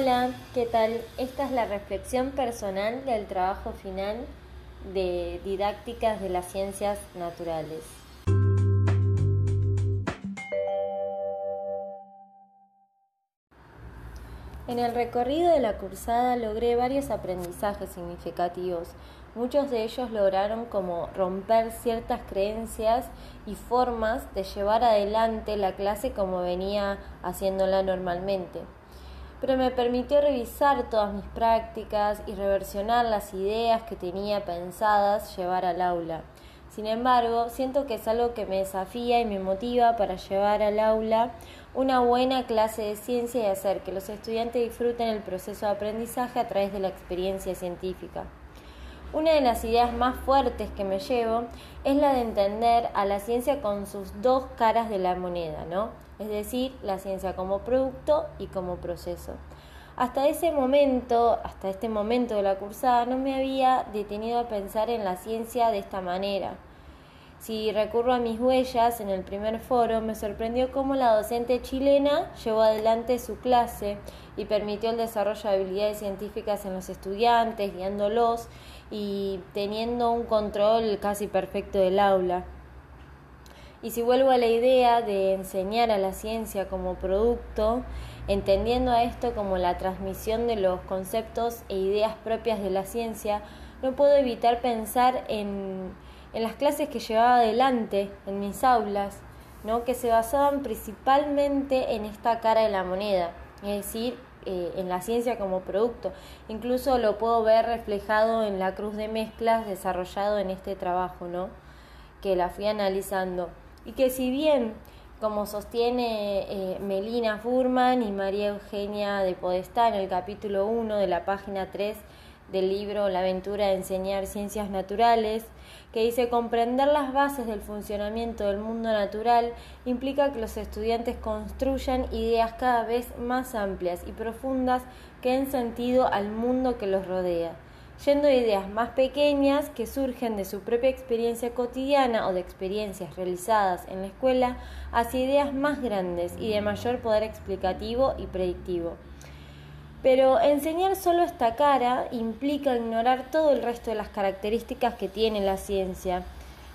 Hola, ¿qué tal? Esta es la reflexión personal del trabajo final de didácticas de las ciencias naturales. En el recorrido de la cursada logré varios aprendizajes significativos. Muchos de ellos lograron como romper ciertas creencias y formas de llevar adelante la clase como venía haciéndola normalmente pero me permitió revisar todas mis prácticas y reversionar las ideas que tenía pensadas llevar al aula. Sin embargo, siento que es algo que me desafía y me motiva para llevar al aula una buena clase de ciencia y hacer que los estudiantes disfruten el proceso de aprendizaje a través de la experiencia científica. Una de las ideas más fuertes que me llevo es la de entender a la ciencia con sus dos caras de la moneda, ¿no? Es decir, la ciencia como producto y como proceso. Hasta ese momento, hasta este momento de la cursada, no me había detenido a pensar en la ciencia de esta manera. Si recurro a mis huellas en el primer foro, me sorprendió cómo la docente chilena llevó adelante su clase y permitió el desarrollo de habilidades científicas en los estudiantes, guiándolos y teniendo un control casi perfecto del aula. Y si vuelvo a la idea de enseñar a la ciencia como producto, entendiendo a esto como la transmisión de los conceptos e ideas propias de la ciencia, no puedo evitar pensar en en las clases que llevaba adelante en mis aulas, ¿no? que se basaban principalmente en esta cara de la moneda, es decir, eh, en la ciencia como producto. Incluso lo puedo ver reflejado en la cruz de mezclas desarrollado en este trabajo, ¿no? que la fui analizando. Y que si bien, como sostiene eh, Melina Furman y María Eugenia de Podestá en el capítulo 1 de la página 3, del libro La aventura de enseñar ciencias naturales, que dice comprender las bases del funcionamiento del mundo natural implica que los estudiantes construyan ideas cada vez más amplias y profundas que den sentido al mundo que los rodea, yendo de ideas más pequeñas que surgen de su propia experiencia cotidiana o de experiencias realizadas en la escuela hacia ideas más grandes y de mayor poder explicativo y predictivo. Pero enseñar solo esta cara implica ignorar todo el resto de las características que tiene la ciencia,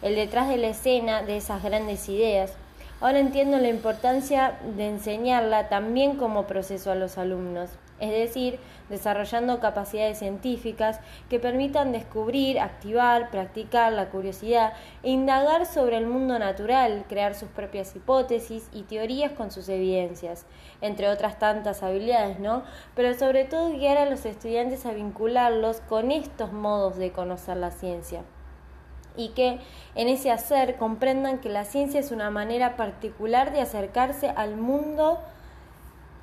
el detrás de la escena de esas grandes ideas. Ahora entiendo la importancia de enseñarla también como proceso a los alumnos es decir, desarrollando capacidades científicas que permitan descubrir, activar, practicar la curiosidad e indagar sobre el mundo natural, crear sus propias hipótesis y teorías con sus evidencias, entre otras tantas habilidades, ¿no? Pero sobre todo guiar a los estudiantes a vincularlos con estos modos de conocer la ciencia y que en ese hacer comprendan que la ciencia es una manera particular de acercarse al mundo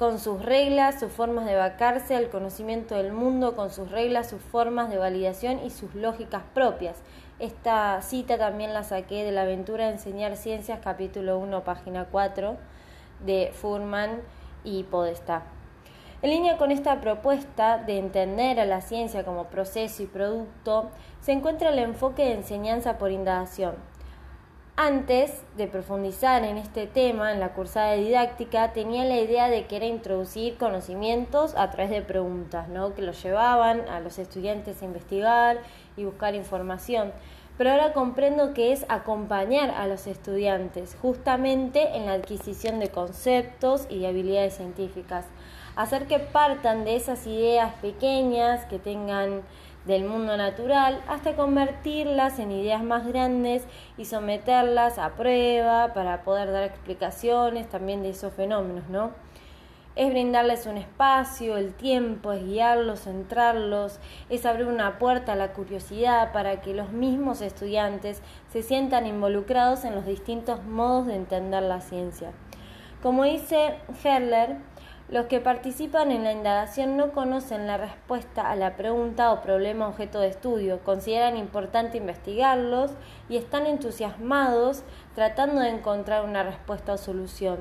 con sus reglas, sus formas de vacarse al conocimiento del mundo, con sus reglas, sus formas de validación y sus lógicas propias. Esta cita también la saqué de la aventura de enseñar ciencias, capítulo 1, página 4, de Furman y Podestá. En línea con esta propuesta de entender a la ciencia como proceso y producto, se encuentra el enfoque de enseñanza por indagación antes de profundizar en este tema, en la cursada de didáctica, tenía la idea de que era introducir conocimientos a través de preguntas, ¿no? que los llevaban a los estudiantes a investigar y buscar información. Pero ahora comprendo que es acompañar a los estudiantes justamente en la adquisición de conceptos y de habilidades científicas, hacer que partan de esas ideas pequeñas que tengan del mundo natural hasta convertirlas en ideas más grandes y someterlas a prueba para poder dar explicaciones también de esos fenómenos, ¿no? Es brindarles un espacio, el tiempo, es guiarlos, centrarlos, es abrir una puerta a la curiosidad para que los mismos estudiantes se sientan involucrados en los distintos modos de entender la ciencia. Como dice Herler, los que participan en la indagación no conocen la respuesta a la pregunta o problema objeto de estudio, consideran importante investigarlos y están entusiasmados tratando de encontrar una respuesta o solución.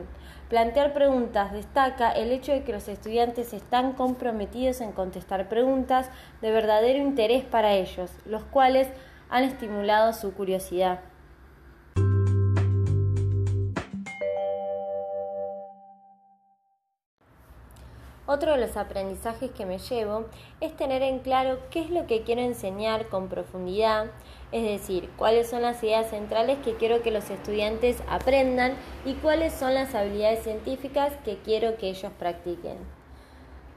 Plantear preguntas destaca el hecho de que los estudiantes están comprometidos en contestar preguntas de verdadero interés para ellos, los cuales han estimulado su curiosidad. Otro de los aprendizajes que me llevo es tener en claro qué es lo que quiero enseñar con profundidad, es decir, cuáles son las ideas centrales que quiero que los estudiantes aprendan y cuáles son las habilidades científicas que quiero que ellos practiquen.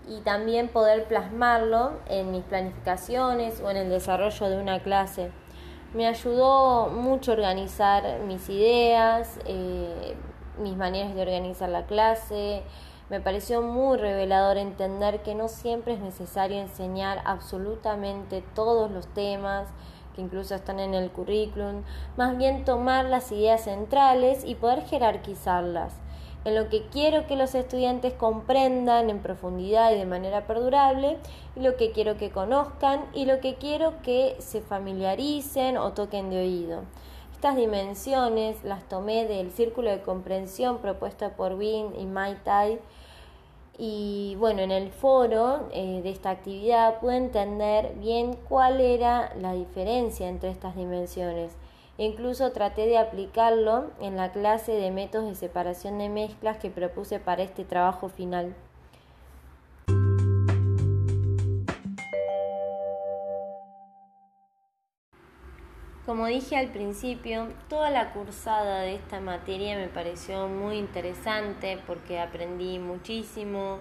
Y también poder plasmarlo en mis planificaciones o en el desarrollo de una clase. Me ayudó mucho organizar mis ideas, eh, mis maneras de organizar la clase, me pareció muy revelador entender que no siempre es necesario enseñar absolutamente todos los temas que incluso están en el currículum, más bien tomar las ideas centrales y poder jerarquizarlas en lo que quiero que los estudiantes comprendan en profundidad y de manera perdurable, y lo que quiero que conozcan y lo que quiero que se familiaricen o toquen de oído. Estas dimensiones las tomé del círculo de comprensión propuesto por Win y Mai Tai y bueno, en el foro eh, de esta actividad pude entender bien cuál era la diferencia entre estas dimensiones. E incluso traté de aplicarlo en la clase de métodos de separación de mezclas que propuse para este trabajo final. Como dije al principio, toda la cursada de esta materia me pareció muy interesante porque aprendí muchísimo.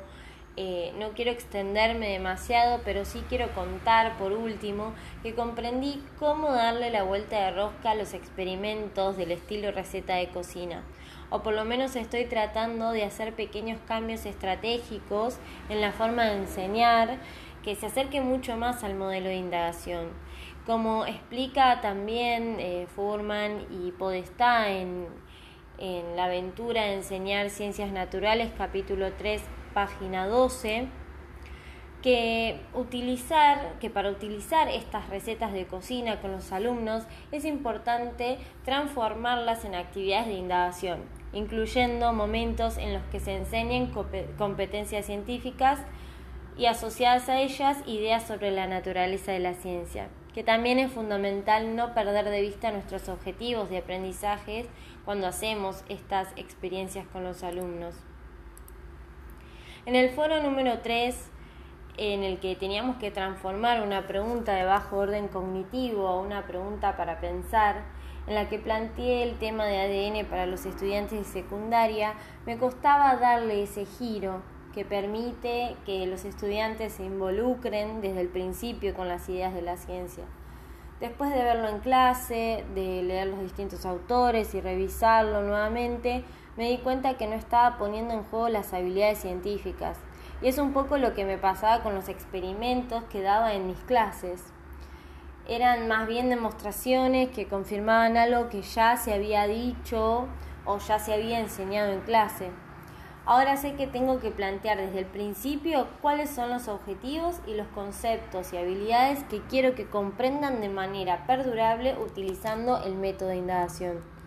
Eh, no quiero extenderme demasiado, pero sí quiero contar por último que comprendí cómo darle la vuelta de rosca a los experimentos del estilo receta de cocina. O por lo menos estoy tratando de hacer pequeños cambios estratégicos en la forma de enseñar que se acerque mucho más al modelo de indagación. Como explica también eh, Furman y Podestá en, La aventura de enseñar ciencias naturales, capítulo 3, página 12, que utilizar que para utilizar estas recetas de cocina con los alumnos es importante transformarlas en actividades de indagación, incluyendo momentos en los que se enseñen competencias científicas y asociadas a ellas ideas sobre la naturaleza de la ciencia que también es fundamental no perder de vista nuestros objetivos de aprendizaje cuando hacemos estas experiencias con los alumnos. En el foro número 3, en el que teníamos que transformar una pregunta de bajo orden cognitivo a una pregunta para pensar, en la que planteé el tema de ADN para los estudiantes de secundaria, me costaba darle ese giro que permite que los estudiantes se involucren desde el principio con las ideas de la ciencia. Después de verlo en clase, de leer los distintos autores y revisarlo nuevamente, me di cuenta que no estaba poniendo en juego las habilidades científicas. Y es un poco lo que me pasaba con los experimentos que daba en mis clases. Eran más bien demostraciones que confirmaban algo que ya se había dicho o ya se había enseñado en clase. Ahora sé que tengo que plantear desde el principio cuáles son los objetivos y los conceptos y habilidades que quiero que comprendan de manera perdurable utilizando el método de indagación.